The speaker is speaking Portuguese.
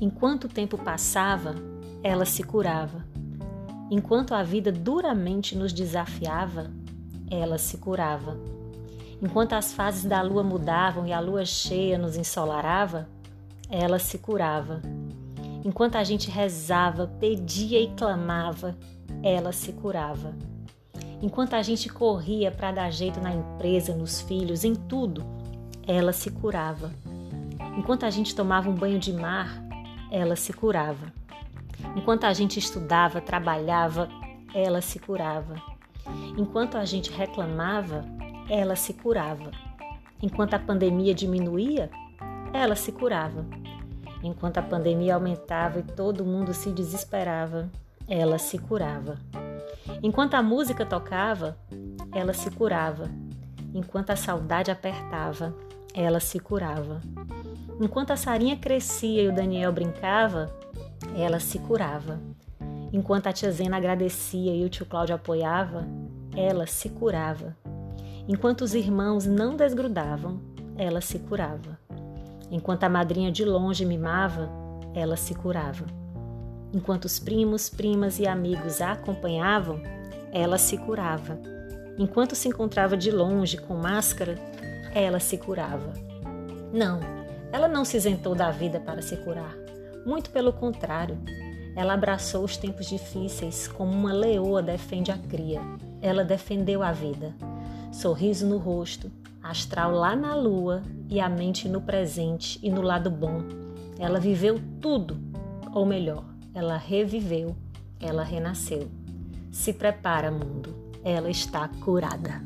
Enquanto o tempo passava, ela se curava. Enquanto a vida duramente nos desafiava, ela se curava. Enquanto as fases da lua mudavam e a lua cheia nos ensolarava, ela se curava. Enquanto a gente rezava, pedia e clamava, ela se curava. Enquanto a gente corria para dar jeito na empresa, nos filhos, em tudo, ela se curava. Enquanto a gente tomava um banho de mar, ela se curava. Enquanto a gente estudava, trabalhava, ela se curava. Enquanto a gente reclamava, ela se curava. Enquanto a pandemia diminuía, ela se curava. Enquanto a pandemia aumentava e todo mundo se desesperava, ela se curava. Enquanto a música tocava, ela se curava. Enquanto a saudade apertava, ela se curava. Enquanto a Sarinha crescia e o Daniel brincava, ela se curava. Enquanto a tia Zena agradecia e o tio Cláudio apoiava, ela se curava. Enquanto os irmãos não desgrudavam, ela se curava. Enquanto a madrinha de longe mimava, ela se curava. Enquanto os primos, primas e amigos a acompanhavam, ela se curava. Enquanto se encontrava de longe com máscara, ela se curava. Não, ela não se isentou da vida para se curar. Muito pelo contrário, ela abraçou os tempos difíceis como uma leoa defende a cria. Ela defendeu a vida. Sorriso no rosto, astral lá na lua e a mente no presente e no lado bom. Ela viveu tudo, ou melhor, ela reviveu, ela renasceu. Se prepara, mundo, ela está curada.